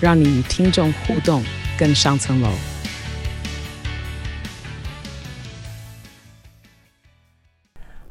让你与听众互动更上层楼。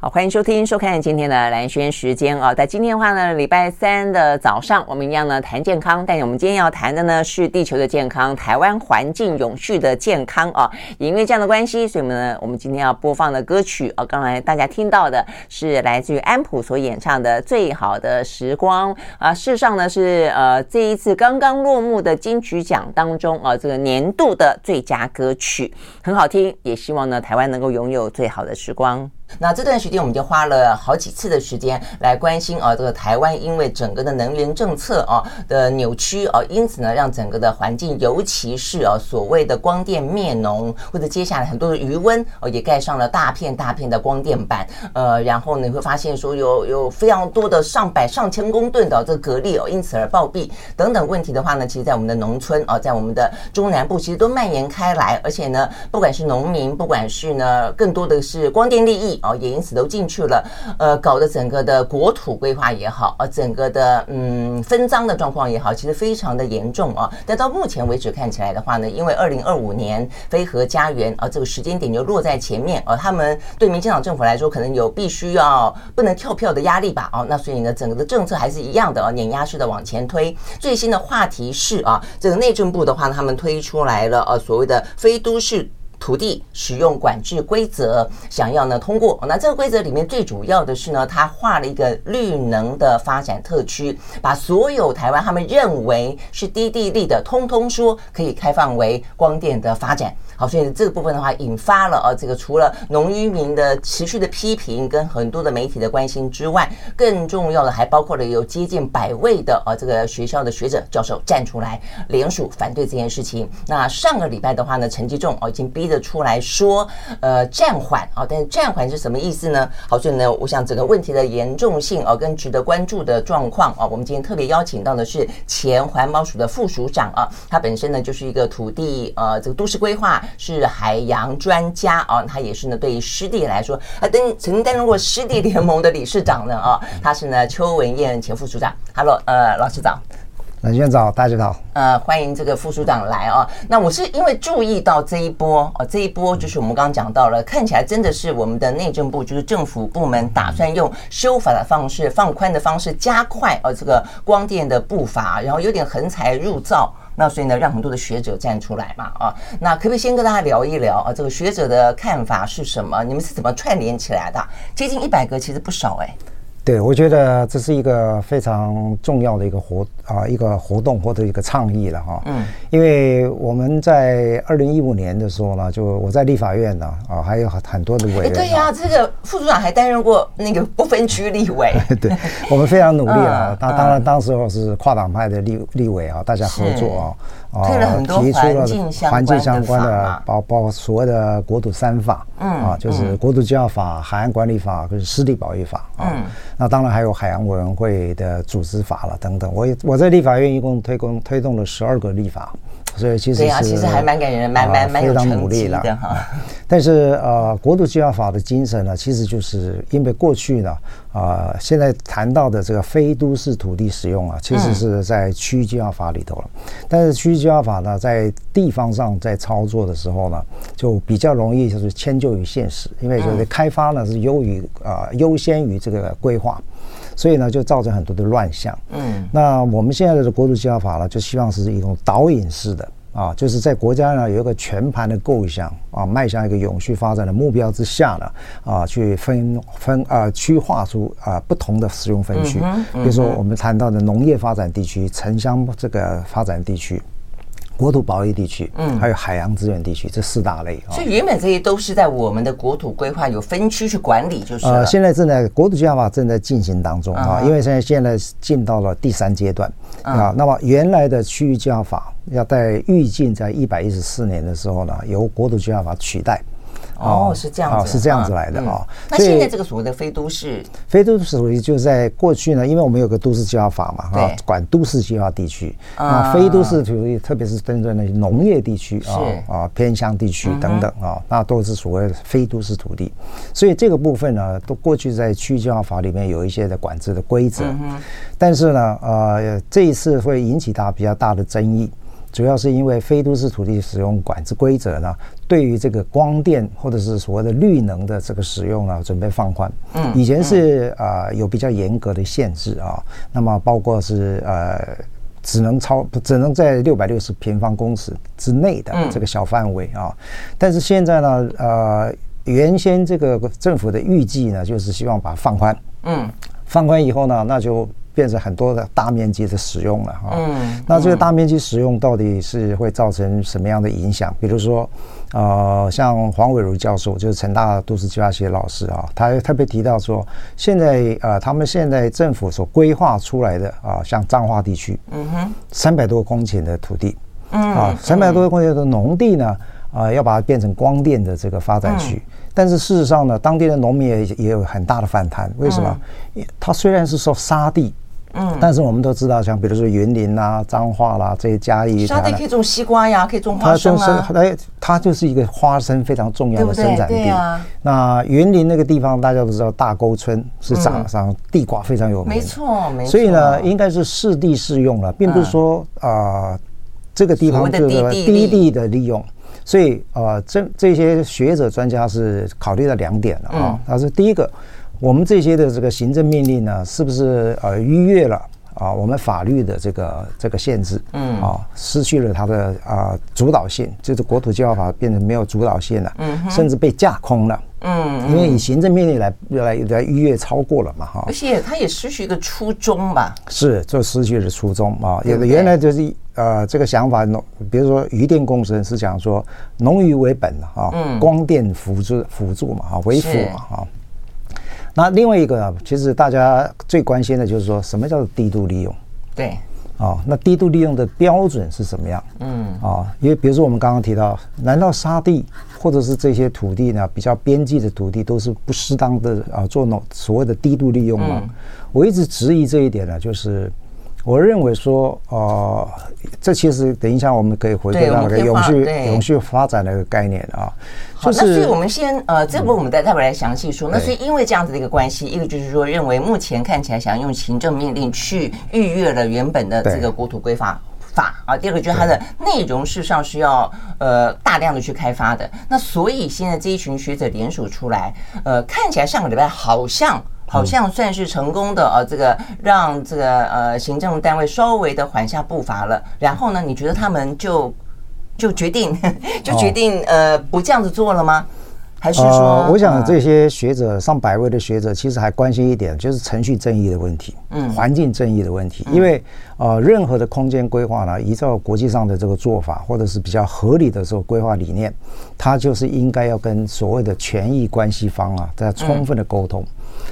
欢迎收听、收看今天的兰轩时间啊！在今天的话呢，礼拜三的早上，我们一样呢谈健康，但是我们今天要谈的呢是地球的健康，台湾环境永续的健康啊！也因为这样的关系，所以我们呢，我们今天要播放的歌曲啊，刚才大家听到的是来自于安普所演唱的《最好的时光》啊。事实上呢，是呃这一次刚刚落幕的金曲奖当中啊，这个年度的最佳歌曲很好听，也希望呢台湾能够拥有最好的时光。那这段时间，我们就花了好几次的时间来关心啊，这个台湾因为整个的能源政策啊的扭曲啊，因此呢，让整个的环境，尤其是啊所谓的光电灭农，或者接下来很多的余温哦，也盖上了大片大片的光电板。呃，然后，你会发现说有有非常多的上百上千公吨的这个蛤蜊哦，因此而暴毙等等问题的话呢，其实在我们的农村啊，在我们的中南部，其实都蔓延开来。而且呢，不管是农民，不管是呢，更多的是光电利益。哦，也因此都进去了，呃，搞得整个的国土规划也好，呃，整个的嗯分赃的状况也好，其实非常的严重啊。但到目前为止看起来的话呢，因为二零二五年非核家园啊，这个时间点就落在前面啊，他们对民进党政府来说，可能有必须要不能跳票的压力吧？哦，那所以呢，整个的政策还是一样的啊，碾压式的往前推。最新的话题是啊，这个内政部的话，他们推出来了呃，所谓的非都市。土地使用管制规则，想要呢通过。那这个规则里面最主要的是呢，他画了一个绿能的发展特区，把所有台湾他们认为是低地利的，通通说可以开放为光电的发展。好，所以这个部分的话，引发了呃这个除了农渔民的持续的批评跟很多的媒体的关心之外，更重要的还包括了有接近百位的呃这个学校的学者教授站出来联署反对这件事情。那上个礼拜的话呢，陈吉仲哦已经逼着出来说，呃暂缓啊，但是暂缓是什么意思呢？好，所以呢，我想整个问题的严重性啊，跟值得关注的状况啊，我们今天特别邀请到的是前环保署的副署长啊，他本身呢就是一个土地呃这个都市规划。是海洋专家啊，他也是呢，对于湿地来说，他曾曾经担任过湿地联盟的理事长呢啊，他是呢邱文燕前副署长。Hello，呃，老师早，兰萱早，大家好。呃，欢迎这个副署长来啊。那我是因为注意到这一波啊，这一波就是我们刚刚讲到了，看起来真的是我们的内政部就是政府部门打算用修法的方式、放宽的方式加快啊这个光电的步伐，然后有点横财入灶。那所以呢，让很多的学者站出来嘛，啊，那可不可以先跟大家聊一聊啊？这个学者的看法是什么？你们是怎么串联起来的？接近一百个，其实不少哎。对，我觉得这是一个非常重要的一个活啊，一个活动或者一个倡议了哈。嗯，因为我们在二零一五年的时候呢，就我在立法院呢啊，还有很很多的委员。对呀、啊，这个副组长还担任过那个不分区立委。对，我们非常努力啊。当当然，当时候是跨党派的立立委啊，大家合作啊。推了很多环境相关的，包包括所谓的国土三法，嗯啊，就是国土计划法、海岸管理法跟湿地保育法啊。那当然还有海洋委员会的组织法了等等。我我在立法院一共推动推动了十二个立法。所以其实对啊，其实还蛮感人，蛮蛮蛮有成绩的哈。但是呃，国土计划法的精神呢，其实就是因为过去呢，啊，现在谈到的这个非都市土地使用啊，其实是在区域计划法里头了。但是区域计划法呢，在地方上在操作的时候呢，就比较容易就是迁就于现实，因为就是开发呢是优于啊优先于这个规划。所以呢，就造成很多的乱象。嗯，那我们现在的国土计划法呢，就希望是一种导引式的啊，就是在国家呢有一个全盘的构想啊，迈向一个永续发展的目标之下呢，啊，去分分啊区划出啊不同的使用分区。比如说我们谈到的农业发展地区、城乡这个发展地区。国土保育地区，嗯，还有海洋资源地区这四大类啊。所以原本这些都是在我们的国土规划有分区去管理，就是呃，现在正在国土计划法正在进行当中啊，因为现在现在进到了第三阶段啊。那么原来的区域计划法要在预计在一百一十四年的时候呢，由国土计划法取代。哦，是这样子，是这样子来的哦。那现在这个所谓的非都市，非都市属于就在过去呢，因为我们有个都市计划法嘛，啊，管都市计划地区。啊，非都市属于特别是针对那些农业地区啊啊偏乡地区等等啊，那都是所谓的非都市土地。所以这个部分呢，都过去在区域计划法里面有一些的管制的规则，但是呢，呃，这一次会引起大比较大的争议。主要是因为非都市土地使用管制规则呢，对于这个光电或者是所谓的绿能的这个使用呢，准备放宽。嗯，以前是啊、呃、有比较严格的限制啊，那么包括是呃只能超只能在六百六十平方公尺之内的这个小范围啊，但是现在呢，呃，原先这个政府的预计呢，就是希望把它放宽。嗯，放宽以后呢，那就。变成很多的大面积的使用了啊，嗯，那这个大面积使用到底是会造成什么样的影响？比如说，呃，像黄伟如教授，就是成大都市计划系的老师啊，他特别提到说，现在呃，他们现在政府所规划出来的啊，像彰化地区，嗯哼，三百多公顷的土地，嗯，啊，三百多公顷的农地呢，啊，要把它变成光电的这个发展区。但是事实上呢，当地的农民也也有很大的反弹。为什么？它虽然是说沙地。嗯，但是我们都知道，像比如说云林啊、彰化啦这些嘉义，沙地可以种西瓜呀，可以种花生啊。它它就是一个花生非常重要的生产地。对啊。那云林那个地方大家都知道，大沟村是长上地瓜非常有名。没错，没错。所以呢，应该是适地适用了，并不是说啊这个地方这个低地的利用。所以呃，这这些学者专家是考虑了两点了啊。他是第一个。我们这些的这个行政命令呢，是不是呃逾越了啊我们法律的这个这个限制？嗯啊，失去了它的啊主导性，就是国土计划法变成没有主导性了，嗯，甚至被架空了，嗯，因为以行政命令来来来逾越超过了嘛，哈，而且它也失去一个初衷吧？是，就失去了初衷啊。有的原来就是呃这个想法，农比如说渔电共生是讲说农渔为本啊，嗯，光电辅助辅助嘛，哈，为辅嘛，哈。那另外一个，其实大家最关心的就是说，什么叫做低度利用？对，啊，那低度利用的标准是什么样？嗯，啊，因为比如说我们刚刚提到，难道沙地或者是这些土地呢，比较边际的土地都是不适当的啊，做农所谓的低度利用吗？嗯、我一直质疑这一点呢，就是我认为说，呃，这其实等一下我们可以回归到那个永续永续发展的一个概念啊。好，那所以我们先呃，这部分我们再待会来详细说。那所以因为这样子的一个关系，一个就是说认为目前看起来想用行政命令去逾越了原本的这个国土规划法啊。第二个就是它的内容事实上是要呃大量的去开发的。那所以现在这一群学者联署出来，呃，看起来上个礼拜好像好像算是成功的呃，这个让这个呃行政单位稍微的缓下步伐了。然后呢，你觉得他们就？就决定，就决定，呃，不这样子做了吗？还是说，呃，我想这些学者上百位的学者，其实还关心一点，就是程序正义的问题，嗯，环境正义的问题。因为，呃，任何的空间规划呢，依照国际上的这个做法，或者是比较合理的这个规划理念，它就是应该要跟所谓的权益关系方啊，在充分的沟通。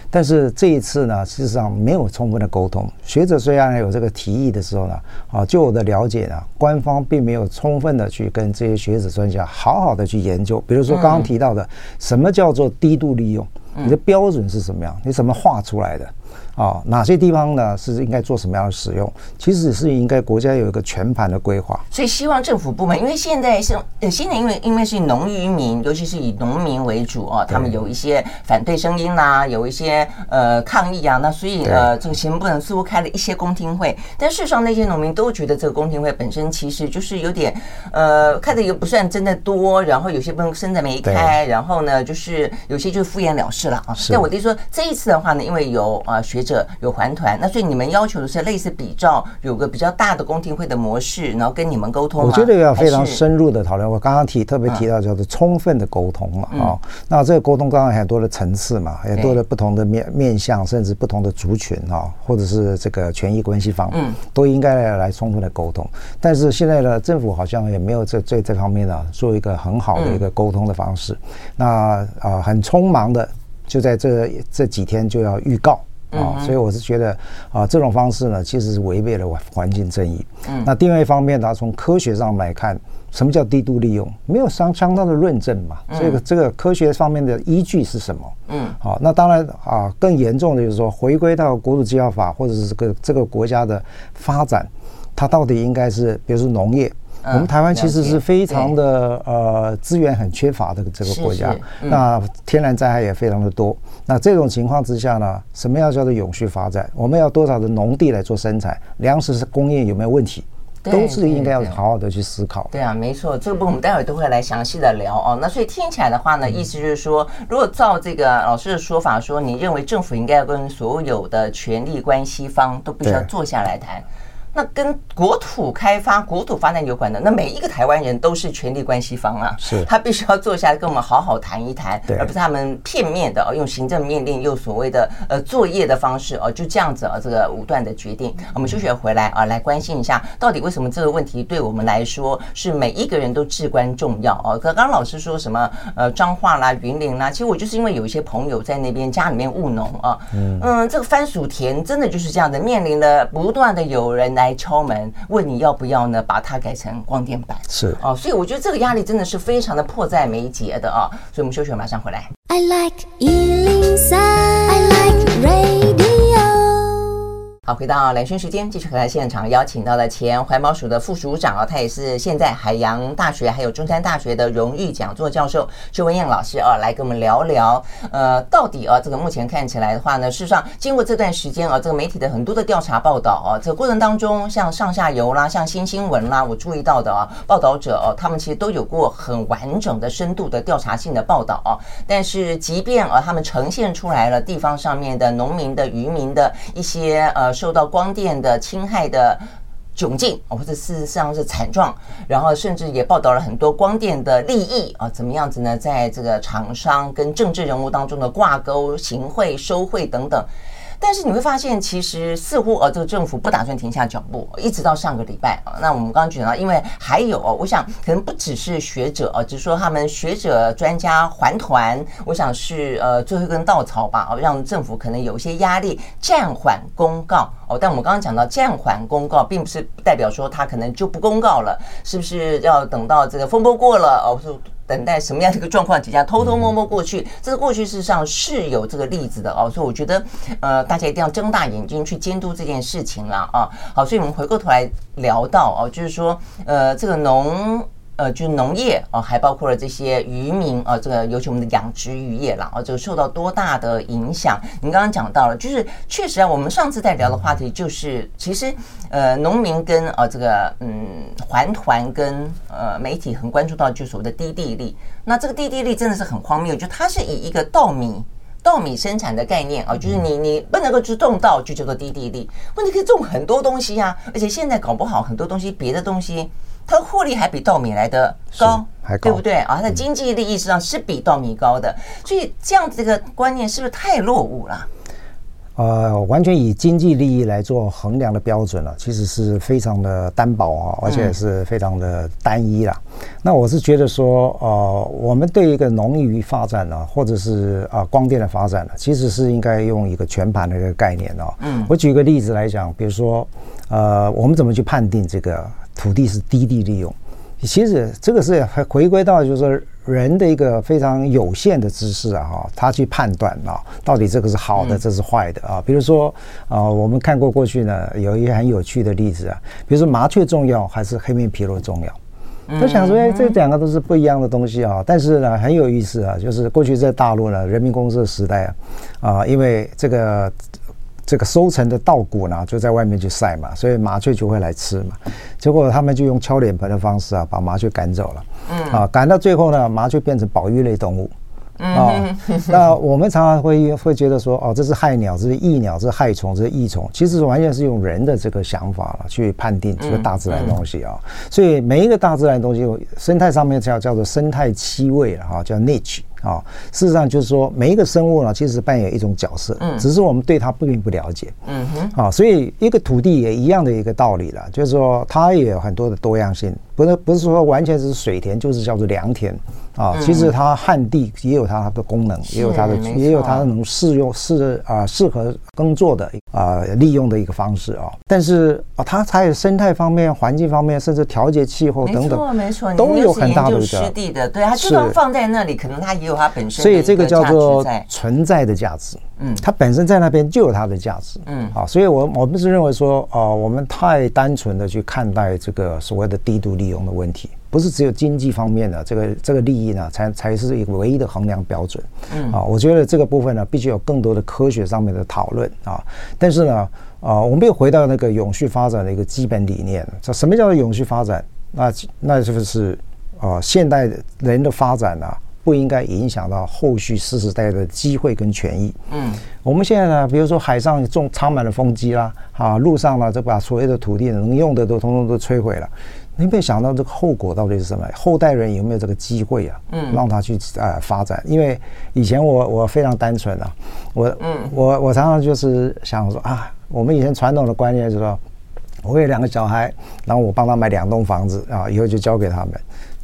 但是这一次呢，事实上没有充分的沟通。学者虽然有这个提议的时候呢，啊，就我的了解呢，官方并没有充分的去跟这些学者专家好好的去研究。比如说刚刚提到的，什么叫做低度利用？你的标准是什么样？你怎么画出来的？啊，哪些地方呢是应该做什么样的使用？其实是应该国家有一个全盘的规划。所以希望政府部门，因为现在是呃，现在因为因为是农渔民，尤其是以农民为主啊，他们有一些反对声音啦，有一些呃抗议啊，那所以呃，这个行政部门似乎开了一些公听会，但事实上那些农民都觉得这个公听会本身其实就是有点呃开的又不算真的多，然后有些部分真的没开，然后呢就是有些就是敷衍了事了啊。但我弟说这一次的话呢，因为有啊。啊学者有还团，那所以你们要求的是类似比照有个比较大的公听会的模式，然后跟你们沟通。我觉得要非常深入的讨论。我刚刚提特别提到叫做充分的沟通嘛，啊、嗯，那这个沟通当然很多的层次嘛，很多的不同的面面向，甚至不同的族群啊，或者是这个权益关系方，嗯，都应该来充分的沟通。但是现在呢，政府好像也没有这这这方面呢做一个很好的一个沟通的方式。那啊，很匆忙的。就在这这几天就要预告啊，所以我是觉得啊，这种方式呢，其实是违背了环境正义。嗯，那另外一方面呢，从科学上来看，什么叫低度利用？没有相相当的论证嘛。这个这个科学方面的依据是什么？嗯，好，那当然啊，更严重的就是说，回归到国土计划法或者是这个这个国家的发展，它到底应该是，比如说农业。我们台湾其实是非常的呃资源很缺乏的这个国家，那天然灾害也非常的多。那这种情况之下呢，什么样叫做永续发展？我们要多少的农地来做生产？粮食是工业有没有问题？都是应该要好好的去思考。对啊，没错，这个部分我们待会儿都会来详细的聊哦。那所以听起来的话呢，意思就是说，如果照这个老师的说法说，你认为政府应该要跟所有的权力关系方都必须要坐下来谈。那跟国土开发、国土发展有关的，那每一个台湾人都是权力关系方啊，是他必须要坐下来跟我们好好谈一谈，而不是他们片面的哦，用行政命令又所谓的呃作业的方式哦，就这样子啊，这个武断的决定。我们休学回来啊，来关心一下，到底为什么这个问题对我们来说是每一个人都至关重要哦？刚刚老师说什么呃彰化啦、云林啦，其实我就是因为有一些朋友在那边家里面务农啊，嗯，这个番薯田真的就是这样的，面临了不断的有人来。来敲门问你要不要呢？把它改成光电板是哦，所以我觉得这个压力真的是非常的迫在眉睫的啊！所以我们休息，马上回来。I like 103, 好，回到兰萱时间，继续和在现场邀请到了前环保署的副署长啊，他也是现在海洋大学还有中山大学的荣誉讲座教授邱文燕老师啊，来跟我们聊聊，呃，到底啊，这个目前看起来的话呢，事实上经过这段时间啊，这个媒体的很多的调查报道啊，这个过程当中，像上下游啦，像新新闻啦，我注意到的啊，报道者哦，他们其实都有过很完整的、深度的调查性的报道啊，但是即便啊，他们呈现出来了地方上面的农民的渔民的一些呃。受到光电的侵害的窘境，或者事实上是惨状，然后甚至也报道了很多光电的利益啊，怎么样子呢？在这个厂商跟政治人物当中的挂钩、行贿、受贿等等。但是你会发现，其实似乎呃，这个政府不打算停下脚步，一直到上个礼拜啊。那我们刚刚讲到，因为还有，我想可能不只是学者啊，只是说他们学者专家还团，我想是呃最后一根稻草吧，哦，让政府可能有一些压力，暂缓公告哦。但我们刚刚讲到暂缓公告，并不是代表说他可能就不公告了，是不是要等到这个风波过了哦？等待什么样的一个状况底下偷偷摸摸过去，这个过去事实上是有这个例子的哦，所以我觉得呃大家一定要睁大眼睛去监督这件事情了啊。好，所以我们回过头来聊到哦，就是说呃这个农。呃，就是农业啊，还包括了这些渔民啊，这个尤其我们的养殖渔业啦，啊，这个受到多大的影响？您刚刚讲到了，就是确实啊，我们上次在聊的话题就是，其实呃，农民跟呃这个嗯环团跟呃媒体很关注到，就所谓的低地利。那这个低地利真的是很荒谬，就它是以一个稻米稻米生产的概念啊，就是你你不能够去种稻，就叫做低地利。问题可以种很多东西呀，而且现在搞不好很多东西别的东西。它的获利还比稻米来的高，还高，对不对啊？它的经济利益实际上是比稻米高的，所以这样子一个观念是不是太落伍了？呃，完全以经济利益来做衡量的标准了，其实是非常的单薄啊，而且是非常的单一了。嗯、那我是觉得说，呃，我们对一个农业发展呢，或者是啊光电的发展呢，其实是应该用一个全盘的一个概念哦。嗯，我举个例子来讲，比如说，呃，我们怎么去判定这个？土地是低地利用，其实这个是还回归到就是说人的一个非常有限的知识啊，哈，他去判断啊，到底这个是好的，这是坏的啊。比如说啊，我们看过过去呢，有一些很有趣的例子啊，比如说麻雀重要还是黑面琵鹭重要？他想说，哎，这两个都是不一样的东西啊。但是呢，很有意思啊，就是过去在大陆呢，人民公社时代啊，啊，因为这个。这个收成的稻谷呢，就在外面去晒嘛，所以麻雀就会来吃嘛。结果他们就用敲脸盆的方式啊，把麻雀赶走了。嗯啊，赶到最后呢，麻雀变成保育类动物啊、哦，那我们常常会会觉得说，哦，这是害鸟，这是益鸟，这是害虫，这是益虫。其实完全是用人的这个想法了去判定这个大自然东西啊、哦。所以每一个大自然东西，生态上面叫叫做生态七位了哈，叫 niche。啊，事实上就是说，每一个生物呢，其实扮演一种角色，嗯，只是我们对它并不了解，嗯哼，啊，所以一个土地也一样的一个道理了，就是说它也有很多的多样性，不是不是说完全是水田就是叫做良田。啊，其实它旱地也有它的功能，也有它的，也有它能适用适啊适合耕作的啊利用的一个方式啊。但是啊，它还有生态方面、环境方面，甚至调节气候等等，没错，没错，都有很大的一个湿地的，对，它就算放在那里，可能它也有它本身。所以这个叫做存在的价值。嗯，它本身在那边就有它的价值。嗯，啊，所以我我们是认为说，啊，我们太单纯的去看待这个所谓的低度利用的问题。不是只有经济方面的这个这个利益呢，才才是一个唯一的衡量标准。嗯啊，我觉得这个部分呢，必须有更多的科学上面的讨论啊。但是呢，啊，我们又回到那个永续发展的一个基本理念。这什么叫做永续发展？那那就是啊，现代人的发展呢，不应该影响到后续世世代代的机会跟权益。嗯，我们现在呢，比如说海上种插满了风机啦，啊，路上呢，就把所有的土地能用的都通通都摧毁了。你没有想到这个后果到底是什么？后代人有没有这个机会啊？嗯，让他去呃发展。因为以前我我非常单纯啊，我嗯我我常常就是想说啊，我们以前传统的观念就是说，我有两个小孩，然后我帮他买两栋房子啊，以后就交给他们。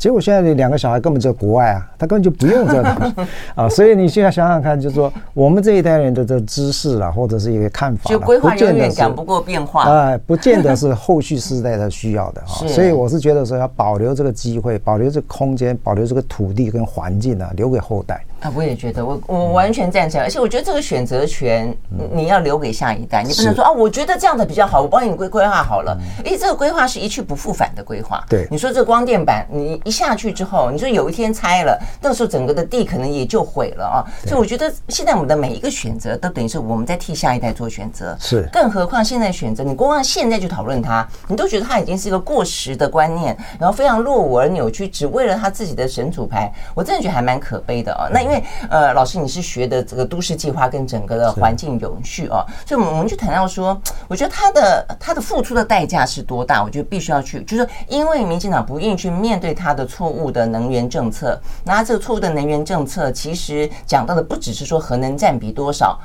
结果现在这两个小孩根本在国外啊，他根本就不用这个 啊，所以你现在想想看，就是说我们这一代人的这个知识啊，或者是一个看法，就规划永远赶不过变化啊，不见得是后续世代的需要的啊。所以我是觉得说要保留这个机会，保留这个空间，保留这个土地跟环境呢，留给后代。啊，我也觉得，我我完全赞成，而且我觉得这个选择权你要留给下一代，你不能说啊，我觉得这样的比较好，我帮你规规划好了，诶，这个规划是一去不复返的规划。对，你说这个光电板，你一下去之后，你说有一天拆了，那时候整个的地可能也就毁了啊。所以我觉得现在我们的每一个选择，都等于是我们在替下一代做选择。是，更何况现在选择，你光现在就讨论它，你都觉得它已经是一个过时的观念，然后非常落伍而扭曲，只为了他自己的神主牌，我真的觉得还蛮可悲的啊。那因为呃，老师。你是学的这个都市计划跟整个的环境永续哦，所以我们我们就谈到说，我觉得他的他的付出的代价是多大？我觉得必须要去，就是因为民进党不愿意去面对他的错误的能源政策，那这个错误的能源政策其实讲到的不只是说核能占比多少，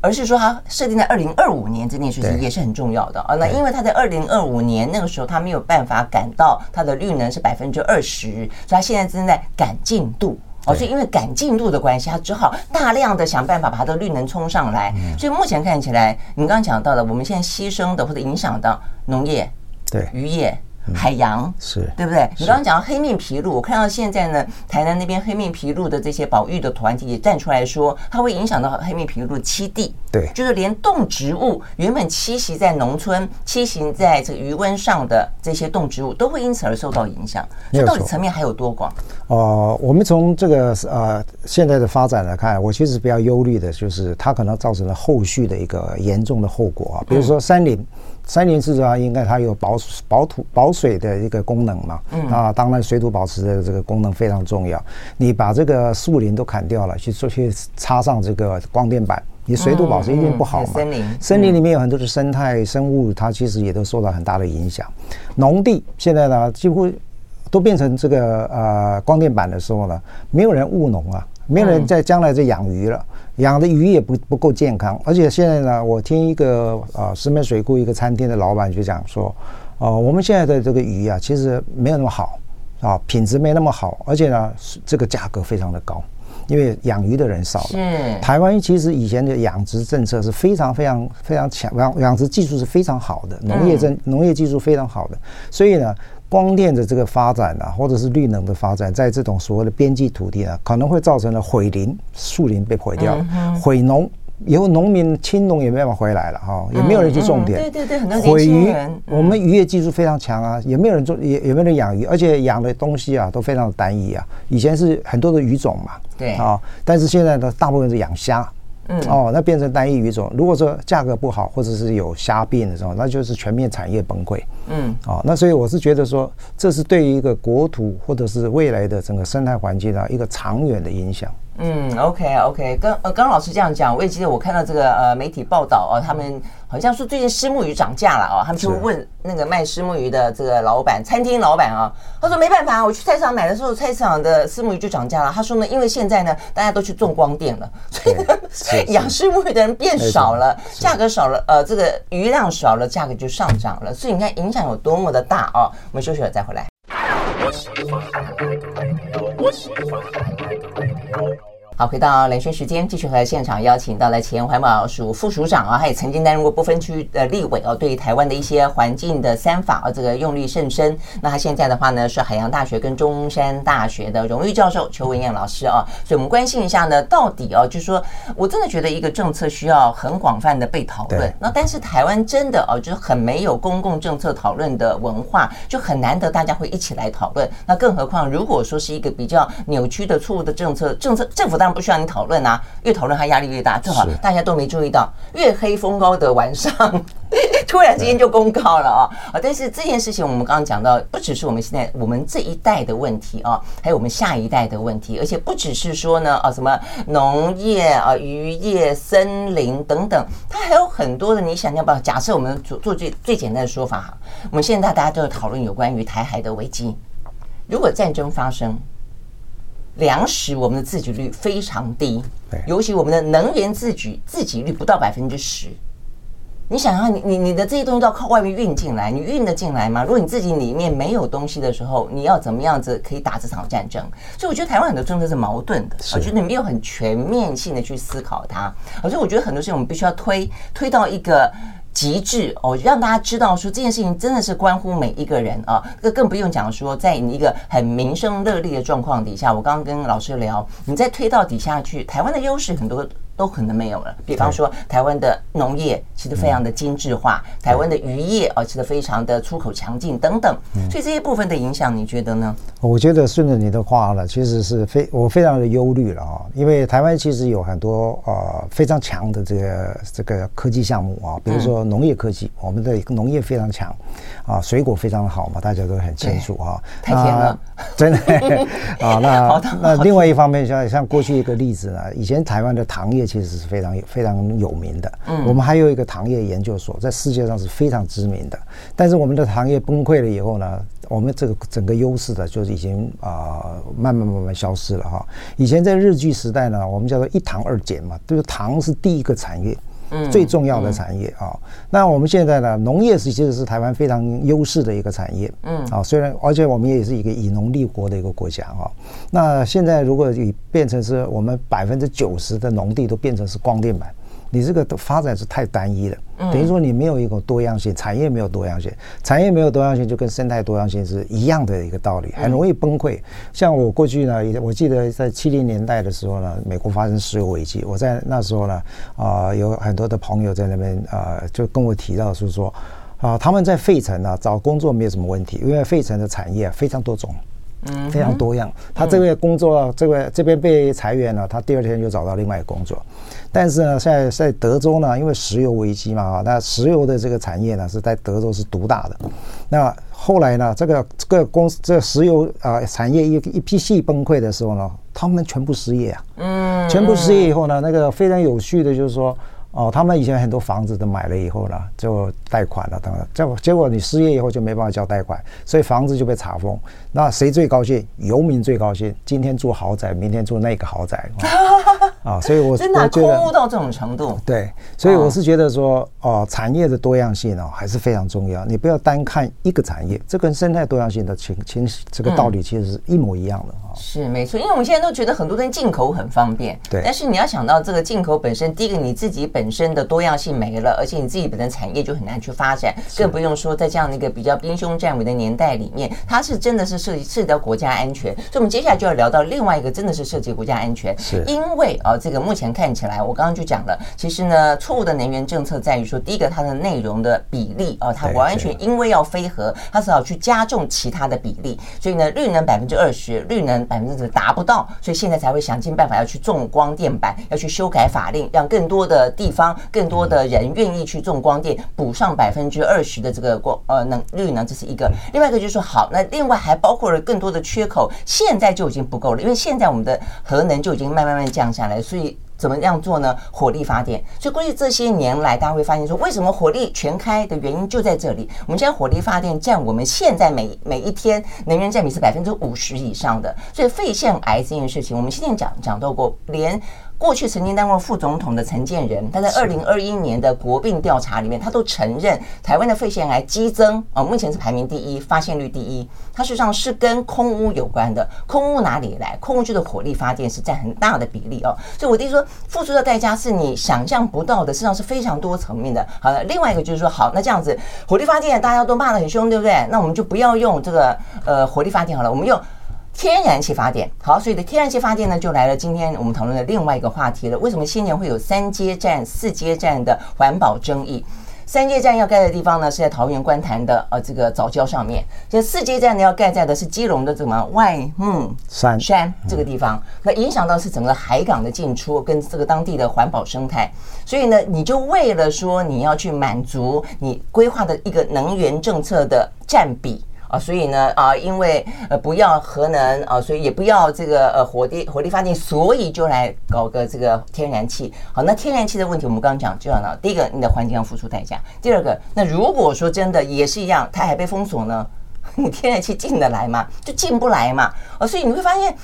而是说它设定在二零二五年这件事情也是很重要的啊。那因为他在二零二五年那个时候他没有办法赶到他的绿能是百分之二十，所以他现在正在赶进度。哦，所以因为赶进度的关系，他只好大量的想办法把它的绿能冲上来。所以目前看起来，你刚刚讲到的，我们现在牺牲的或者影响到农业、对渔业。海洋是对不对？你刚刚讲到黑面琵鹭，我看到现在呢，台南那边黑面琵鹭的这些保育的团体也站出来说，它会影响到黑面琵鹭的栖地。对，就是连动植物原本栖息在农村、栖息在这个余温上的这些动植物，都会因此而受到影响。这到底层面还有多广？哦、呃，我们从这个呃现在的发展来看，我其实比较忧虑的就是它可能造成了后续的一个严重的后果啊，比如说山林。山林是啊，应该它有保保土保水的一个功能嘛。嗯。啊，当然水土保持的这个功能非常重要。你把这个树林都砍掉了，去做去插上这个光电板，你水土保持一定不好嘛。森林，森林里面有很多的生态生物，它其实也都受到很大的影响。农地现在呢，几乎都变成这个呃光电板的时候呢，没有人务农啊，没有人在将来在养鱼了。养的鱼也不不够健康，而且现在呢，我听一个啊石门水库一个餐厅的老板就讲说，哦、呃，我们现在的这个鱼啊，其实没有那么好啊，品质没那么好，而且呢，这个价格非常的高，因为养鱼的人少了。是。台湾其实以前的养殖政策是非常非常非常强，养养殖技术是非常好的，农业政农业技术非常好的，所以呢。光电的这个发展啊，或者是绿能的发展，在这种所谓的边际土地啊，可能会造成了毁林，树林被毁掉，毁农，以后农民青农也没办法回来了哈，也没有人去种田。对对对，很多年轻人。我们渔业技术非常强啊，也没有人种，也也没有人养鱼，而且养的东西啊都非常的单一啊。以前是很多的鱼种嘛，对啊，但是现在呢，大部分是养虾。嗯哦，那变成单一鱼种。如果说价格不好，或者是有虾病的时候，那就是全面产业崩溃。嗯，哦，那所以我是觉得说，这是对于一个国土或者是未来的整个生态环境啊，一个长远的影响。嗯，OK OK，跟呃刚刚老师这样讲，我也记得我看到这个呃媒体报道哦，他们好像说最近虱目鱼涨价了哦，他们就问那个卖虱目鱼的这个老板，餐厅老板啊，他说没办法，我去菜市场买的时候，菜市场的虱目鱼就涨价了。他说呢，因为现在呢大家都去种光电了，所以呢养虱目鱼的人变少了，价格少了，呃，这个鱼量少了，价格就上涨了。所以你看影响有多么的大哦。我们休息了再回来。好，回到兰萱时间，继续和现场邀请到了前环保署副署长啊，他也曾经担任过不分区的立委哦，对于台湾的一些环境的三法啊，这个用力甚深。那他现在的话呢，是海洋大学跟中山大学的荣誉教授邱文燕老师啊，所以我们关心一下呢，到底啊，就是说我真的觉得一个政策需要很广泛的被讨论。那但是台湾真的哦，就是很没有公共政策讨论的文化，就很难得大家会一起来讨论。那更何况如果说是一个比较扭曲的错误的政策，政策政府当然不需要你讨论啊，越讨论他压力越大。正好大家都没注意到，月黑风高的晚上，突然之间就公告了啊啊！但是这件事情我们刚刚讲到，不只是我们现在我们这一代的问题啊，还有我们下一代的问题，而且不只是说呢啊什么农业啊、渔业、森林等等，它还有很多的。你想要不要？假设我们做做最最简单的说法哈，我们现在大家都在讨论有关于台海的危机，如果战争发生。粮食，我们的自给率非常低，尤其我们的能源自给自给率不到百分之十。你想想，你你你的这些东西都要靠外面运进来，你运得进来吗？如果你自己里面没有东西的时候，你要怎么样子可以打这场战争？所以我觉得台湾很多政策是矛盾的，我觉得你没有很全面性的去思考它。所以我觉得很多事情我们必须要推推到一个。极致哦，让大家知道说这件事情真的是关乎每一个人啊，这更不用讲说，在你一个很民生热利的状况底下，我刚刚跟老师聊，你再推到底下去，台湾的优势很多。都可能没有了。比方说，台湾的农业其实非常的精致化，台湾的渔业啊，其实非常的出口强劲等等。所以这些部分的影响，你觉得呢？我觉得顺着你的话呢，其实是非我非常的忧虑了啊，因为台湾其实有很多呃非常强的这个这个科技项目啊，比如说农业科技，我们的农业非常强啊，水果非常好嘛，大家都很清楚啊。太甜了，真的 啊。那那另外一方面，像像过去一个例子呢，以前台湾的糖业。其实是非常非常有名的。嗯，我们还有一个糖业研究所，在世界上是非常知名的。但是我们的糖业崩溃了以后呢，我们这个整个优势的，就是已经啊、呃、慢慢慢慢消失了哈。以前在日据时代呢，我们叫做一糖二碱嘛，就是糖是第一个产业。最重要的产业啊，那我们现在呢，农业是其实是台湾非常优势的一个产业，嗯，啊，虽然而且我们也是一个以农立国的一个国家啊，那现在如果以变成是我们百分之九十的农地都变成是光电板。你这个发展是太单一了，等于说你没有一个多样性，产业没有多样性，产业没有多样性就跟生态多样性是一样的一个道理，很容易崩溃。像我过去呢，我记得在七零年代的时候呢，美国发生石油危机，我在那时候呢，啊，有很多的朋友在那边啊，就跟我提到是说，啊，他们在费城呢找工作没有什么问题，因为费城的产业非常多种。嗯，非常多样。他这个工作，这个这边被裁员了，他第二天就找到另外一个工作。但是呢，在在德州呢，因为石油危机嘛，啊，那石油的这个产业呢是在德州是独大的。那后来呢，这个这个公司这个石油啊产业一一批系崩溃的时候呢，他们全部失业啊。嗯，全部失业以后呢，那个非常有趣的就是说。哦，他们以前很多房子都买了以后呢，就贷款了，等等，结果结果你失业以后就没办法交贷款，所以房子就被查封。那谁最高兴？游民最高兴，今天住豪宅，明天住那个豪宅。啊，所以我真的空屋到这种程度。对，所以我是觉得说，哦，产业的多样性哦还是非常重要。你不要单看一个产业，这跟生态多样性的情情这个道理其实是一模一样的啊。是没错，因为我们现在都觉得很多东西进口很方便，对。但是你要想到这个进口本身，第一个你自己本身的多样性没了，而且你自己本身产业就很难去发展，更不用说在这样的一个比较兵凶战危的年代里面，它是真的是涉及涉及到国家安全。所以，我们接下来就要聊到另外一个真的是涉及国家安全，是因为啊。这个目前看起来，我刚刚就讲了，其实呢，错误的能源政策在于说，第一个它的内容的比例啊，它完全因为要非核，它是要去加重其他的比例，所以呢，绿能百分之二十，绿能百分之十达不到，所以现在才会想尽办法要去种光电板，要去修改法令，让更多的地方，更多的人愿意去种光电，补上百分之二十的这个光呃能率呢，这是一个。另外一个就是说，好，那另外还包括了更多的缺口，现在就已经不够了，因为现在我们的核能就已经慢慢慢降下来，所以。怎么样做呢？火力发电，所以过去这些年来，大家会发现说，为什么火力全开的原因就在这里。我们现在火力发电占我们现在每每一天能源占比是百分之五十以上的，所以肺腺癌这件事情，我们先前讲讲到过，连。过去曾经当过副总统的陈建仁，他在二零二一年的国病调查里面，他都承认台湾的肺腺癌激增啊，目前是排名第一，发现率第一。它实际上是跟空污有关的，空污哪里来？空污就是火力发电是占很大的比例哦。所以我弟说，付出的代价是你想象不到的，实际上是非常多层面的。好了，另外一个就是说，好，那这样子火力发电大家都骂得很凶，对不对？那我们就不要用这个呃火力发电好了，我们用。天然气发电，好，所以的天然气发电呢，就来了。今天我们讨论的另外一个话题了。为什么新年会有三阶站、四阶站的环保争议？三阶站要盖的地方呢，是在桃园观潭的呃这个藻礁上面。这四阶站呢，要盖在的是基隆的什么外木山山这个地方。那影响到是整个海港的进出跟这个当地的环保生态。所以呢，你就为了说你要去满足你规划的一个能源政策的占比。啊，所以呢，啊，因为呃不要核能啊，所以也不要这个呃火力火力发电，所以就来搞个这个天然气。好，那天然气的问题，我们刚刚讲就要呢，第一个你的环境要付出代价，第二个，那如果说真的也是一样，台海被封锁呢，你 天然气进得来吗？就进不来嘛。啊，所以你会发现。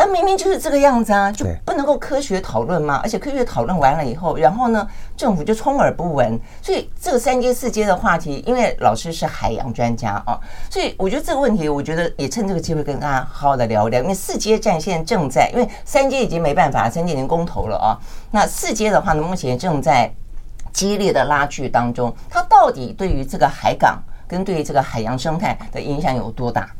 那明明就是这个样子啊，就不能够科学讨论吗？而且科学讨论完了以后，然后呢，政府就充耳不闻。所以这个三阶四阶的话题，因为老师是海洋专家啊，所以我觉得这个问题，我觉得也趁这个机会跟大家好好的聊一聊。因为四阶战线正在，因为三阶已经没办法，三阶已经公投了啊。那四阶的话呢，目前正在激烈的拉锯当中，它到底对于这个海港跟对于这个海洋生态的影响有多大？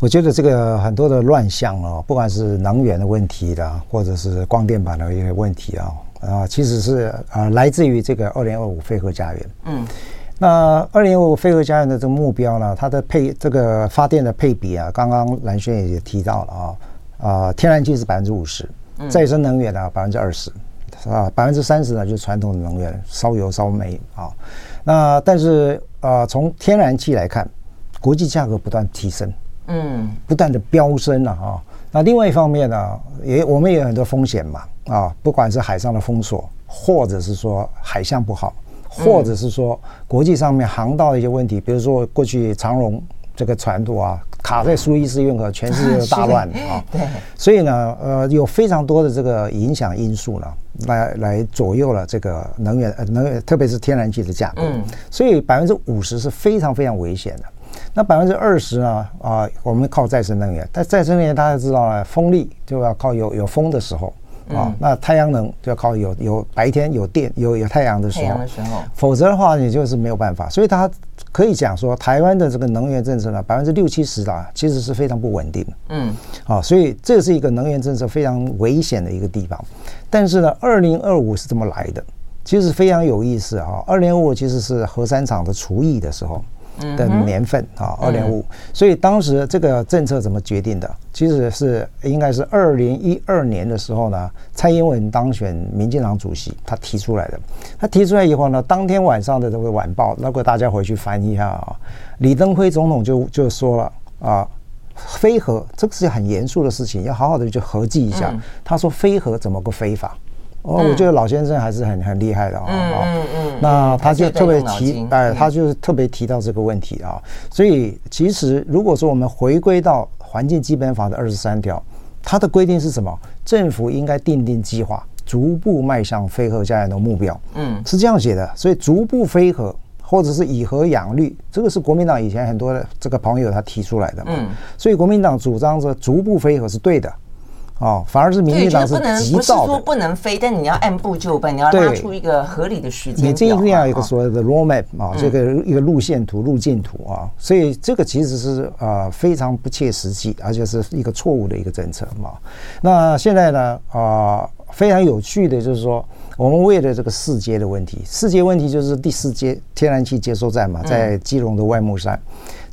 我觉得这个很多的乱象哦，不管是能源的问题的，或者是光电板的一些问题啊，啊，其实是啊来自于这个二零二五非核家园。嗯，那二零二五非核家园的这个目标呢，它的配这个发电的配比啊，刚刚蓝轩也提到了啊，啊，天然气是百分之五十，再生能源呢百分之二十，啊，百分之三十呢就是传统的能源，烧油烧煤啊。那但是啊，从天然气来看，国际价格不断提升。嗯，不断的飙升了哈。那另外一方面呢，也我们也有很多风险嘛啊，不管是海上的封锁，或者是说海象不好，或者是说国际上面航道的一些问题，比如说过去长荣这个船渡啊卡在苏伊士运河，全世界都大乱啊。对。所以呢，呃，有非常多的这个影响因素呢，来来左右了这个能源呃能源，特别是天然气的价格。嗯。所以百分之五十是非常非常危险的。那百分之二十呢？啊，我们靠再生能源，但再生能源大家知道呢，风力就要靠有有风的时候啊，那太阳能就要靠有有白天有电有有太阳的时候，否则的话你就是没有办法。所以它可以讲说，台湾的这个能源政策呢，百分之六七十啊，其实是非常不稳定的。嗯，啊，所以这是一个能源政策非常危险的一个地方。但是呢，二零二五是怎么来的？其实非常有意思啊。二零二五其实是核三厂的除役的时候。的年份啊，二点五，所以当时这个政策怎么决定的？其实是应该是二零一二年的时候呢，蔡英文当选民进党主席，他提出来的。他提出来以后呢，当天晚上的这个晚报，如果大家回去翻一下啊，李登辉总统就就说了啊，非核这个是很严肃的事情，要好好的去合计一下。他说非核怎么个非法？哦，我觉得老先生还是很很厉害的啊。嗯嗯嗯。那他就特别提，哎，他就是特别提到这个问题啊。所以其实如果说我们回归到环境基本法的二十三条，它的规定是什么？政府应该定定计划，逐步迈向非核家园的目标。嗯，是这样写的。所以逐步非核，或者是以核养绿，这个是国民党以前很多的这个朋友他提出来的。嗯，所以国民党主张着逐步非核是对的。哦，反而是民进党是急躁的。不是说不能飞，但你要按部就班，你要拉出一个合理的时间表。你这一定要有一个所谓的 roadmap 啊，这个一个路线图、路径图啊。所以这个其实是呃非常不切实际，而且是一个错误的一个政策嘛。那现在呢啊，非常有趣的就是说，我们为了这个四阶的问题，四阶问题就是第四阶天然气接收站嘛，在基隆的外木山。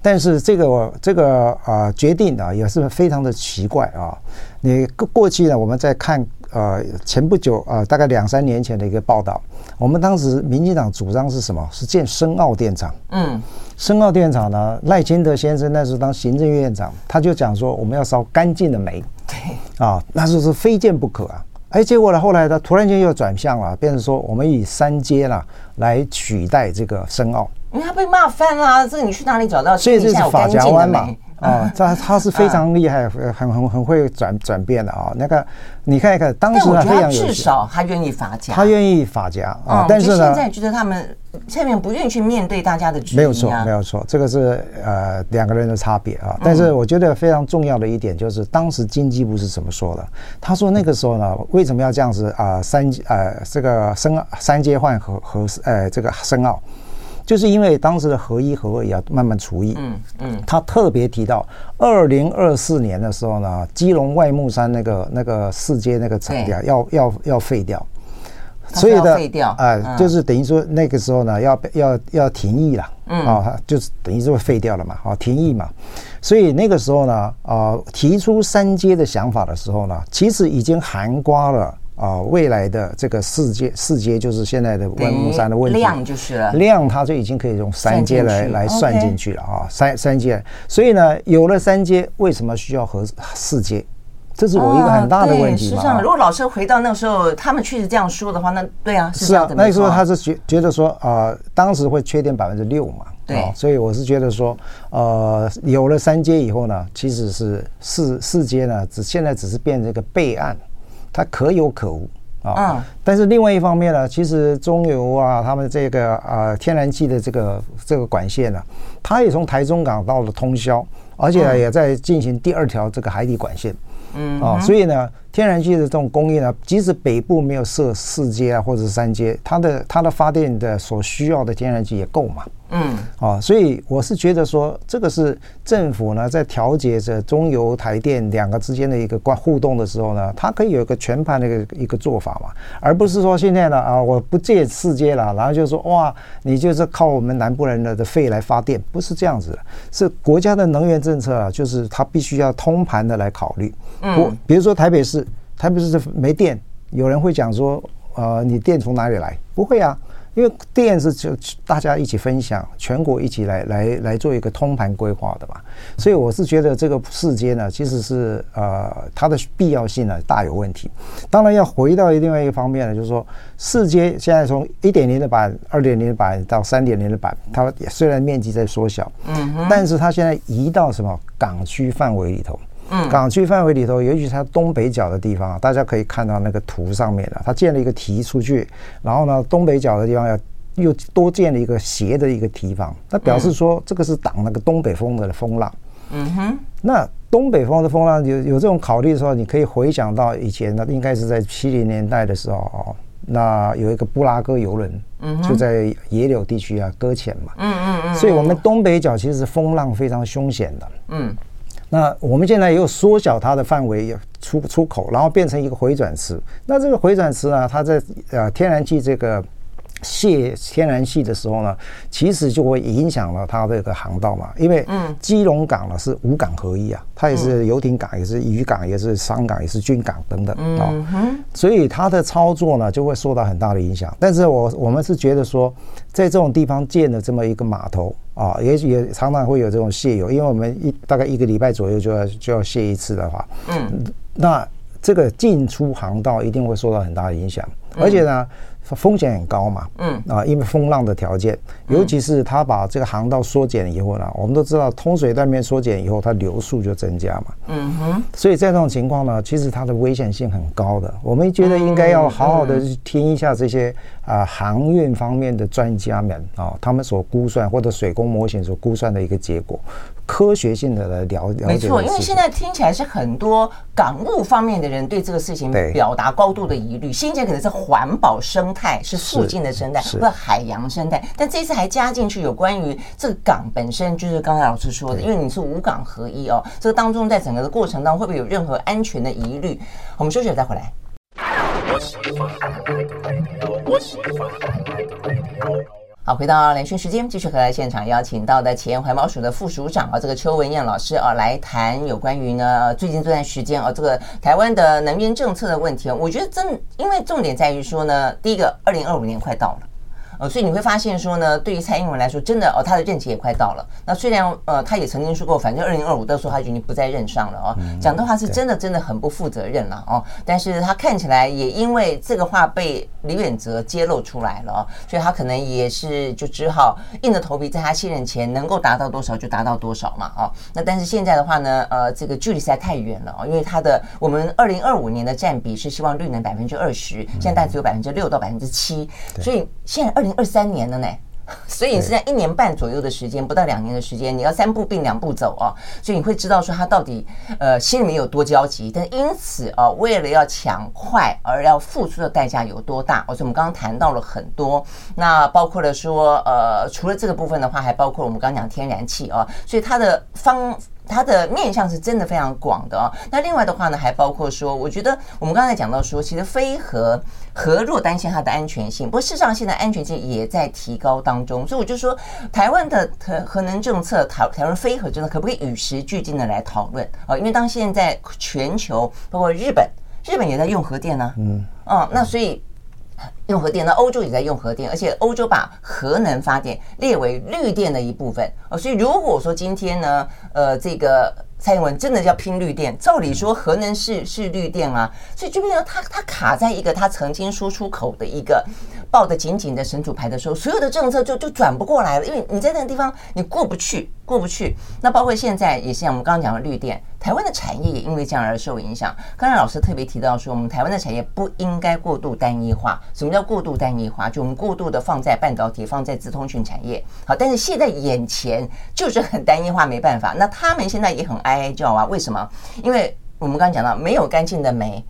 但是这个这个啊决定啊也是非常的奇怪啊。你过过去呢，我们在看呃前不久啊、呃，大概两三年前的一个报道。我们当时民进党主张是什么？是建深澳电厂。嗯，深澳电厂呢，赖清德先生那时候当行政院长，他就讲说我们要烧干净的煤。对啊，那时候是非建不可啊。哎，结果呢，后来他突然间又转向了，变成说我们以三阶啦来取代这个深奥。因为他被骂翻了，这个你去哪里找到？所以这是法家湾嘛。啊，他他是非常厉害，很很很会转转变的啊。那个你看一看，当时非常至少他愿意法家，他愿意法家啊。但是呢，现在觉得他们下面不愿意去面对大家的质疑。没有错，没有错，这个是呃两个人的差别啊。但是我觉得非常重要的一点就是，当时经济部是怎么说的？他说那个时候呢，为什么要这样子啊？三呃这个深三阶换和和呃这个深奥。就是因为当时的合一、合二也要慢慢除役，嗯嗯，他特别提到，二零二四年的时候呢，基隆外木山那个那个四阶那个厂要要要要废掉，所以的废掉，哎，就是等于说那个时候呢，要要要停役了，嗯。啊，就是等于说废掉了嘛，啊，停役嘛，所以那个时候呢，啊，提出三阶的想法的时候呢，其实已经含刮了。啊，未来的这个四阶四阶就是现在的万木山的问题，量就是了，量它就已经可以用三阶来来算进去了啊，三三阶，所以呢，有了三阶，为什么需要和四接？这是我一个很大的问题嘛。实际上，如果老师回到那个时候，他们确实这样说的话，那对啊，是啊，那个时候他是觉觉得说啊，当时会缺点百分之六嘛，对，所以我是觉得说，呃，有了三阶以后呢，其实是四四阶呢，只现在只是变成一个备案。它可有可无啊，但是另外一方面呢，其实中油啊，他们这个啊天然气的这个这个管线呢，它也从台中港到了通宵，而且也在进行第二条这个海底管线，嗯啊，所以呢，天然气的这种供应呢，即使北部没有设四阶啊或者三阶，它的它的发电的所需要的天然气也够嘛。嗯，啊，所以我是觉得说，这个是政府呢在调节着中油、台电两个之间的一个关互动的时候呢，它可以有一个全盘的一个一个做法嘛，而不是说现在呢啊，我不借世界了，然后就说哇，你就是靠我们南部人的的肺来发电，不是这样子的，是国家的能源政策啊，就是它必须要通盘的来考虑。嗯，比如说台北市，台北市没电，有人会讲说，呃，你电从哪里来？不会啊。因为电是就大家一起分享，全国一起来来来做一个通盘规划的嘛，所以我是觉得这个四接呢，其实是呃它的必要性呢大有问题。当然要回到另外一个方面呢，就是说四接现在从一点零的版、二点零的版到三点零的版，它虽然面积在缩小，嗯，但是它现在移到什么港区范围里头。嗯，港区范围里头，尤其是它东北角的地方，大家可以看到那个图上面的，它建了一个堤出去，然后呢，东北角的地方要又多建了一个斜的一个堤防，那表示说这个是挡那个东北风的风浪。嗯哼，那东北风的风浪有有这种考虑的时候，你可以回想到以前呢，应该是在七零年代的时候哦，那有一个布拉格游轮，嗯，就在野柳地区啊搁浅嘛。嗯嗯嗯，所以我们东北角其实是风浪非常凶险的。嗯。那我们现在也有缩小它的范围，有出出口，然后变成一个回转池。那这个回转池呢，它在呃天然气这个。泄天然气的时候呢，其实就会影响了它这个航道嘛，因为基隆港呢是五港合一啊，它也是游艇港，也是渔港，也是商港，也是军港等等啊，所以它的操作呢就会受到很大的影响。但是我我们是觉得说，在这种地方建的这么一个码头啊，也许也常常会有这种泄油，因为我们一大概一个礼拜左右就要就要泄一次的话，嗯，那这个进出航道一定会受到很大的影响，而且呢。风险很高嘛，嗯啊，因为风浪的条件，尤其是它把这个航道缩减以后呢，我们都知道通水断面缩减以后，它流速就增加嘛，嗯哼，所以在这种情况呢，其实它的危险性很高的。我们觉得应该要好好的听一下这些啊航运方面的专家们啊，他们所估算或者水工模型所估算的一个结果。科学性的来了解，没错，因为现在听起来是很多港务方面的人对这个事情表达高度的疑虑。先前可能是环保生态，是附近的生态或者海洋生态，但这次还加进去有关于这个港本身，就是刚才老师说的，因为你是五港合一哦，这个当中在整个的过程当中会不会有任何安全的疑虑？我们休息了再回来。好，回到连讯时间，继续和来现场邀请到的前环保署的副署长啊，这个邱文燕老师啊，来谈有关于呢最近这段时间啊，这个台湾的能源政策的问题。我觉得真因为重点在于说呢，第一个，二零二五年快到了。呃，所以你会发现说呢，对于蔡英文来说，真的哦，他的任期也快到了。那虽然呃，他也曾经说过，反正二零二五的时候他已经不在任上了哦，讲的话是真的，真的很不负责任了哦。但是他看起来也因为这个话被李远哲揭露出来了哦，所以他可能也是就只好硬着头皮在他卸任前能够达到多少就达到多少嘛哦。那但是现在的话呢，呃，这个距离实在太远了哦，因为他的我们二零二五年的占比是希望绿能百分之二十，现在大概只有百分之六到百分之七，所以现在二零二三年了呢，所以你是在一年半左右的时间，不到两年的时间，你要三步并两步走啊，所以你会知道说他到底呃心里面有多焦急，但因此啊，为了要抢快而要付出的代价有多大，而且我们刚刚谈到了很多，那包括了说呃，除了这个部分的话，还包括我们刚刚讲天然气啊，所以它的方。它的面向是真的非常广的哦。那另外的话呢，还包括说，我觉得我们刚才讲到说，其实非核核若担心它的安全性，不过事实上现在安全性也在提高当中。所以我就说，台湾的核核能政策，台台湾非核政策可不可以与时俱进的来讨论啊？因为当现在全球包括日本，日本也在用核电呢，嗯，哦，那所以。用核电，那欧洲也在用核电，而且欧洲把核能发电列为绿电的一部分哦。所以如果说今天呢，呃，这个蔡英文真的要拼绿电，照理说核能是是绿电啊，所以就变成他他卡在一个他曾经说出口的一个抱得紧紧的神主牌的时候，所有的政策就就转不过来了，因为你在那个地方你过不去。过不去，那包括现在也是像我们刚刚讲的绿电，台湾的产业也因为这样而受影响。刚才老师特别提到说，我们台湾的产业不应该过度单一化。什么叫过度单一化？就我们过度的放在半导体、放在资通讯产业。好，但是现在眼前就是很单一化，没办法。那他们现在也很哀哀叫啊，为什么？因为我们刚刚讲到，没有干净的煤。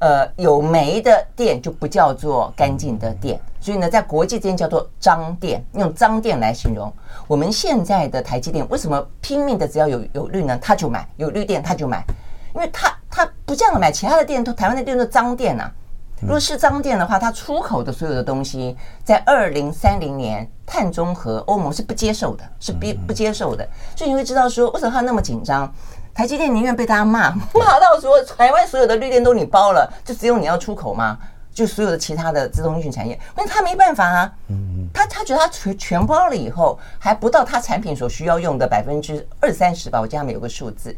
呃，有煤的电就不叫做干净的电，所以呢，在国际之间叫做脏电，用脏电来形容。我们现在的台积电为什么拼命的只要有有绿能，他就买，有绿电他就买，因为他他不这样买，其他的电都台湾的电都脏电呐、啊。如果是脏电的话，它出口的所有的东西，在二零三零年碳中和，欧盟是不接受的，是不不接受的。所以你会知道说，为什么他那么紧张？台积电宁愿被大家骂，骂到说台湾所有的绿电都你包了，就只有你要出口吗？就所有的其他的资通讯产业，那他没办法啊。他他觉得他全全包了以后，还不到他产品所需要用的百分之二三十吧，我记得他们有个数字。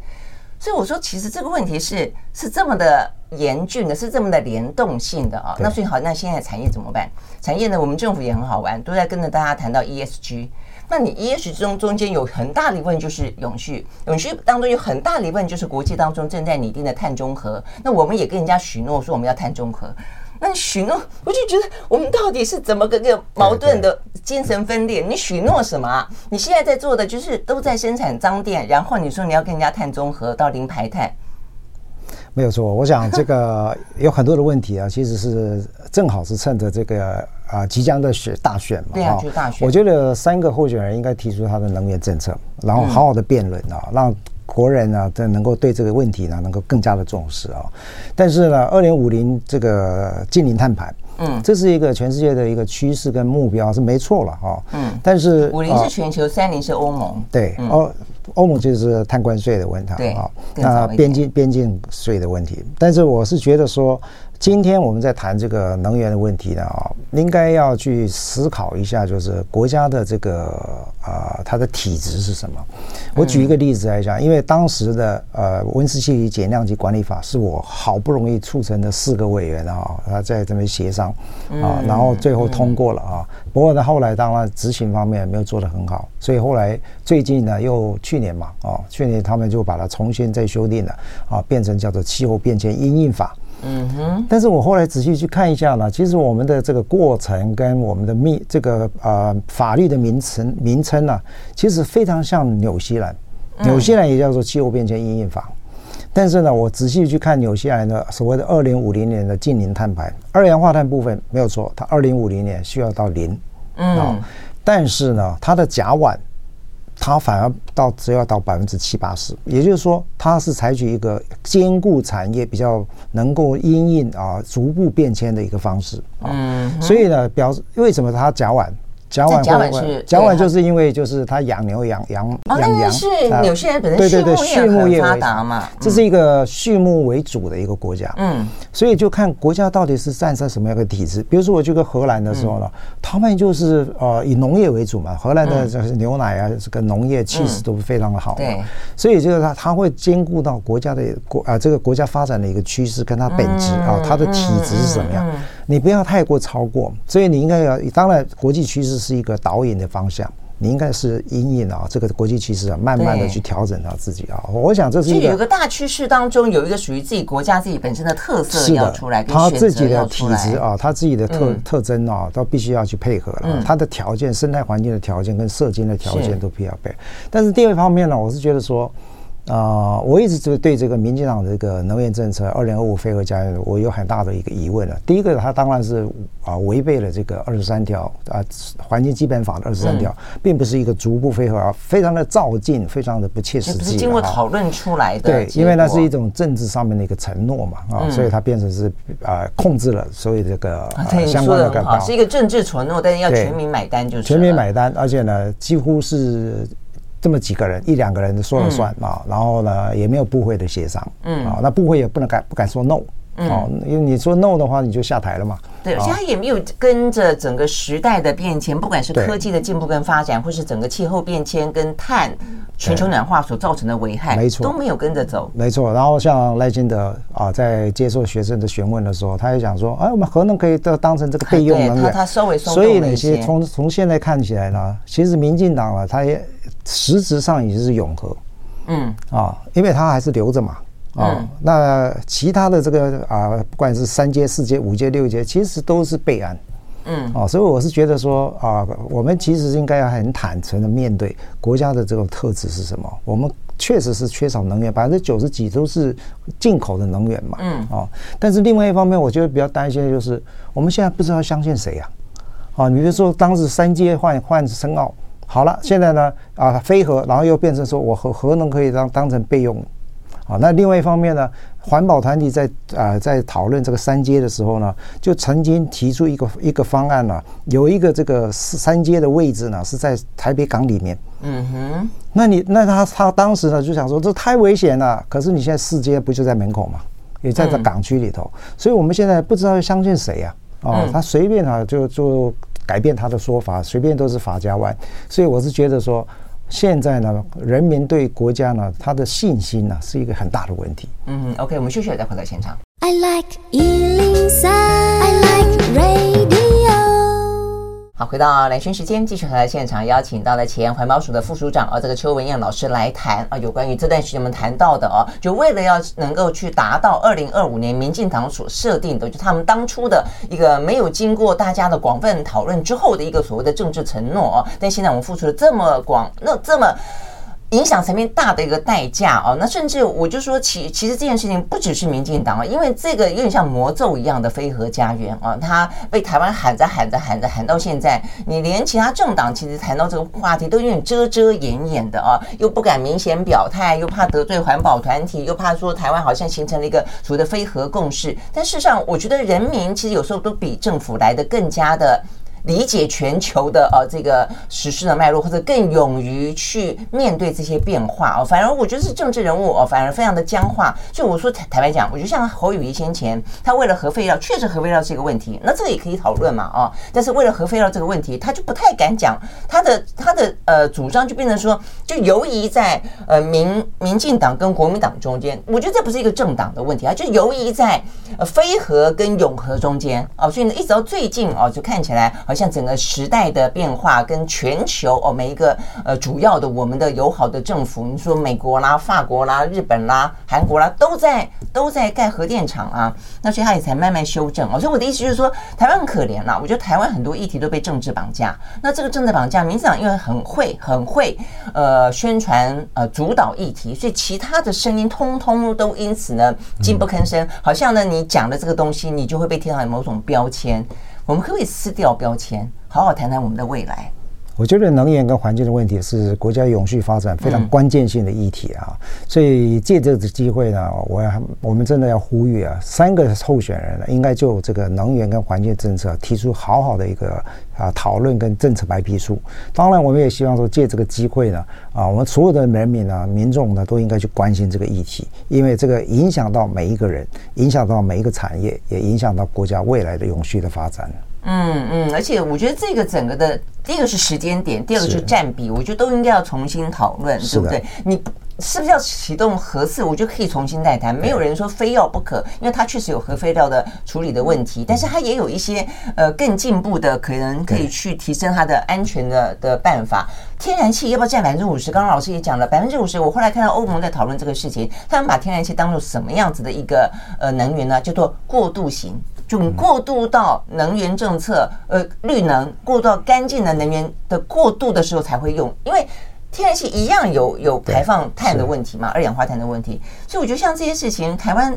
所以我说，其实这个问题是是这么的严峻的，是这么的联动性的啊。那所以好，那现在产业怎么办？产业呢，我们政府也很好玩，都在跟着大家谈到 ESG。那你 ESG 中中间有很大的一部分就是永续，永续当中有很大的一部分就是国际当中正在拟定的碳中和。那我们也跟人家许诺说我们要碳中和，那你许诺，我就觉得我们到底是怎么个个矛盾的精神分裂？你许诺什么啊？你现在在做的就是都在生产脏电，然后你说你要跟人家碳中和到零排碳。没有错，我想这个 有很多的问题啊，其实是正好是趁着这个啊即将的选大选嘛，对啊，就大选。我觉得三个候选人应该提出他的能源政策，然后好好的辩论啊，让国人呢这能够对这个问题呢能够更加的重视啊。但是呢，二零五零这个近零碳排。嗯，这是一个全世界的一个趋势跟目标是没错了哈。嗯，但是五零是全球，三零是欧盟。对，欧欧盟就是碳关税的问题啊，那边境边境税的问题。但是我是觉得说。今天我们在谈这个能源的问题呢，啊，应该要去思考一下，就是国家的这个啊，它的体制是什么？我举一个例子来讲，因为当时的呃温室气体减量及管理法是我好不容易促成的四个委员啊，他在这边协商啊，然后最后通过了啊。不过呢，后来当然执行方面没有做得很好，所以后来最近呢，又去年嘛，啊，去年他们就把它重新再修订了啊，变成叫做气候变迁因应法。嗯哼，但是我后来仔细去看一下呢，其实我们的这个过程跟我们的密这个呃法律的名称名称呢，其实非常像纽西兰，纽西兰也叫做气候变迁因应法，但是呢，我仔细去看纽西兰的所谓的二零五零年的近零碳排，二氧化碳部分没有错，它二零五零年需要到零，嗯，但是呢，它的甲烷。它反而到只要到百分之七八十，也就是说，它是采取一个兼顾产业比较能够因应啊逐步变迁的一个方式啊。所以呢，表示为什么它甲烷甲烷甲烷是甲烷，就是因为就是他养牛养羊养羊是纽西兰本身畜牧业畜牧业发达嘛，这是一个畜牧为主的一个国家，嗯，所以就看国家到底是站在什么样的体制。比如说我去个荷兰的时候呢，他们就是呃以农业为主嘛，荷兰的这是牛奶啊，这个农业气势都非常的好，对，所以就是它它会兼顾到国家的国啊这个国家发展的一个趋势跟它本质啊，它的体质是怎么样，你不要太过超过，所以你应该要当然国际趋势。是一个导引的方向，你应该是因应啊，这个国际趋势啊，慢慢的去调整到自己啊。我想这是一个，有一个大趋势当中有一个属于自己国家自己本身的特色要出来，他自己的体质啊，他自己的特特征啊，都必须要去配合了。他的条件、生态环境的条件跟社经的条件都必须要配。但是第二方面呢，我是觉得说。啊、呃，我一直就对这个民进党的这个能源政策“二零二五非核家园”我有很大的一个疑问了。第一个，它当然是啊违背了这个二十三条啊环境基本法的二十三条，并不是一个逐步非核，而非常的照进，非常的不切实际。是经过讨论出来的。对，因为那是一种政治上面的一个承诺嘛啊，所以它变成是啊控制了所有这个、啊、相关的好，是一个政治承诺，但是要全民买单就是全民买单，而且呢几乎是。这么几个人，一两个人说了算啊，然后呢，也没有部会的协商，嗯。啊，那部会也不能敢不敢说 no，哦，因为你说 no 的话，你就下台了嘛。对，而且他也没有跟着整个时代的变迁，不管是科技的进步跟发展，或是整个气候变迁跟碳全球暖化所造成的危害，没错，都没有跟着走。没错。然后像赖清德啊，在接受学生的询问的时候，他也讲说，哎，我们核能可以当当成这个备用能源。他他稍微松所以那些从从现在看起来呢，其实民进党啊，他也。实质上已经是永和，嗯啊，因为他还是留着嘛，啊，那其他的这个啊，不管是三阶、四阶、五阶、六阶，其实都是备案，嗯，哦，所以我是觉得说啊，我们其实应该要很坦诚的面对国家的这种特质是什么。我们确实是缺少能源，百分之九十几都是进口的能源嘛，嗯。哦，但是另外一方面，我觉得比较担心的就是我们现在不知道相信谁呀，啊，你比如说当时三阶换换深澳。好了，现在呢啊，非核，然后又变成说我核核能可以当当成备用，啊，那另外一方面呢，环保团体在啊在讨论这个三阶的时候呢，就曾经提出一个一个方案呢，有一个这个三阶的位置呢是在台北港里面，嗯哼，那你那他他当时呢就想说这太危险了，可是你现在四阶不就在门口吗？也在这港区里头，所以我们现在不知道要相信谁呀，啊，他随便啊就就。改变他的说法，随便都是法家湾，所以我是觉得说，现在呢，人民对国家呢，他的信心呢，是一个很大的问题。嗯，OK，我们休息了再回到现场。I like 103, I like radio 好，回到蓝轩时间，继续和现场邀请到了前环保署的副署长啊，这个邱文燕老师来谈啊，有关于这段时间我们谈到的哦，就为了要能够去达到二零二五年民进党所设定的，就他们当初的一个没有经过大家的广泛讨论之后的一个所谓的政治承诺哦，但现在我们付出了这么广，那这么。影响层面大的一个代价哦，那甚至我就说其其实这件事情不只是民进党啊，因为这个有点像魔咒一样的非核家园啊，它被台湾喊着喊着喊着喊到现在，你连其他政党其实谈到这个话题都有点遮遮掩掩的啊，又不敢明显表态，又怕得罪环保团体，又怕说台湾好像形成了一个所谓的非核共识，但事实上我觉得人民其实有时候都比政府来得更加的。理解全球的呃这个时事的脉络，或者更勇于去面对这些变化哦。反而我觉得是政治人物哦，反而非常的僵化。所以我说坦坦白讲，我觉得像侯友谊先前，他为了核废料，确实核废料是一个问题，那这个也可以讨论嘛啊。但是为了核废料这个问题，他就不太敢讲他的他的呃主张，就变成说就游移在呃民民进党跟国民党中间。我觉得这不是一个政党的问题啊，就游移在呃非核跟永核中间哦。所以呢，一直到最近哦，就看起来。好像整个时代的变化跟全球哦，每一个呃主要的我们的友好的政府，你说美国啦、法国啦、日本啦、韩国啦，都在都在盖核电厂啊，那所以他也才慢慢修正哦。所以我的意思就是说，台湾很可怜啦。我觉得台湾很多议题都被政治绑架。那这个政治绑架，民进党因为很会很会呃宣传呃主导议题，所以其他的声音通通都因此呢禁不吭声。好像呢你讲的这个东西，你就会被贴上某种标签。我们可不可以撕掉标签，好好谈谈我们的未来？我觉得能源跟环境的问题是国家永续发展非常关键性的议题啊，嗯、所以借这个机会呢，我要我们真的要呼吁啊，三个候选人呢，应该就这个能源跟环境政策提出好好的一个啊讨论跟政策白皮书。当然，我们也希望说借这个机会呢，啊，我们所有的人民呢、民众呢，都应该去关心这个议题，因为这个影响到每一个人，影响到每一个产业，也影响到国家未来的永续的发展。嗯嗯，而且我觉得这个整个的第一个是时间点，第二个是占比，我觉得都应该要重新讨论，对不对？你是不是要启动核四？我觉得可以重新再谈，没有人说非要不可，因为它确实有核废料的处理的问题，但是它也有一些呃更进步的，可能可以去提升它的安全的的办法。天然气要不要占百分之五十？刚刚老师也讲了，百分之五十。我后来看到欧盟在讨论这个事情，他们把天然气当做什么样子的一个呃能源呢？叫做过渡型。就过渡到能源政策，呃，绿能过渡到干净的能源的过渡的时候才会用，因为天然气一样有有排放碳的问题嘛，二氧化碳的问题，所以我觉得像这些事情，台湾。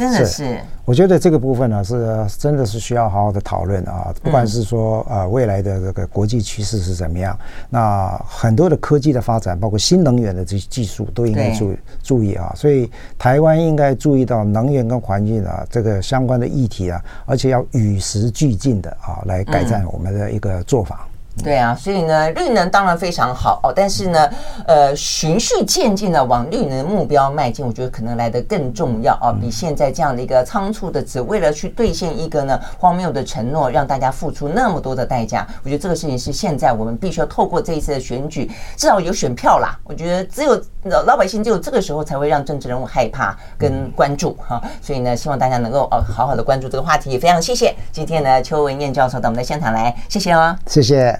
真的是，是，我觉得这个部分呢是真的是需要好好的讨论啊。不管是说呃未来的这个国际趋势是怎么样，那很多的科技的发展，包括新能源的这些技术，都应该注注意啊。所以台湾应该注意到能源跟环境啊这个相关的议题啊，而且要与时俱进的啊来改善我们的一个做法。对啊，所以呢，绿能当然非常好哦，但是呢，呃，循序渐进的往绿能目标迈进，我觉得可能来得更重要啊，比现在这样的一个仓促的，只为了去兑现一个呢荒谬的承诺，让大家付出那么多的代价。我觉得这个事情是现在我们必须要透过这一次的选举，至少有选票啦。我觉得只有老百姓只有这个时候才会让政治人物害怕跟关注哈。所以呢，希望大家能够哦好好的关注这个话题。也非常谢谢今天呢邱文燕教授到我们的现场来，谢谢哦，谢谢。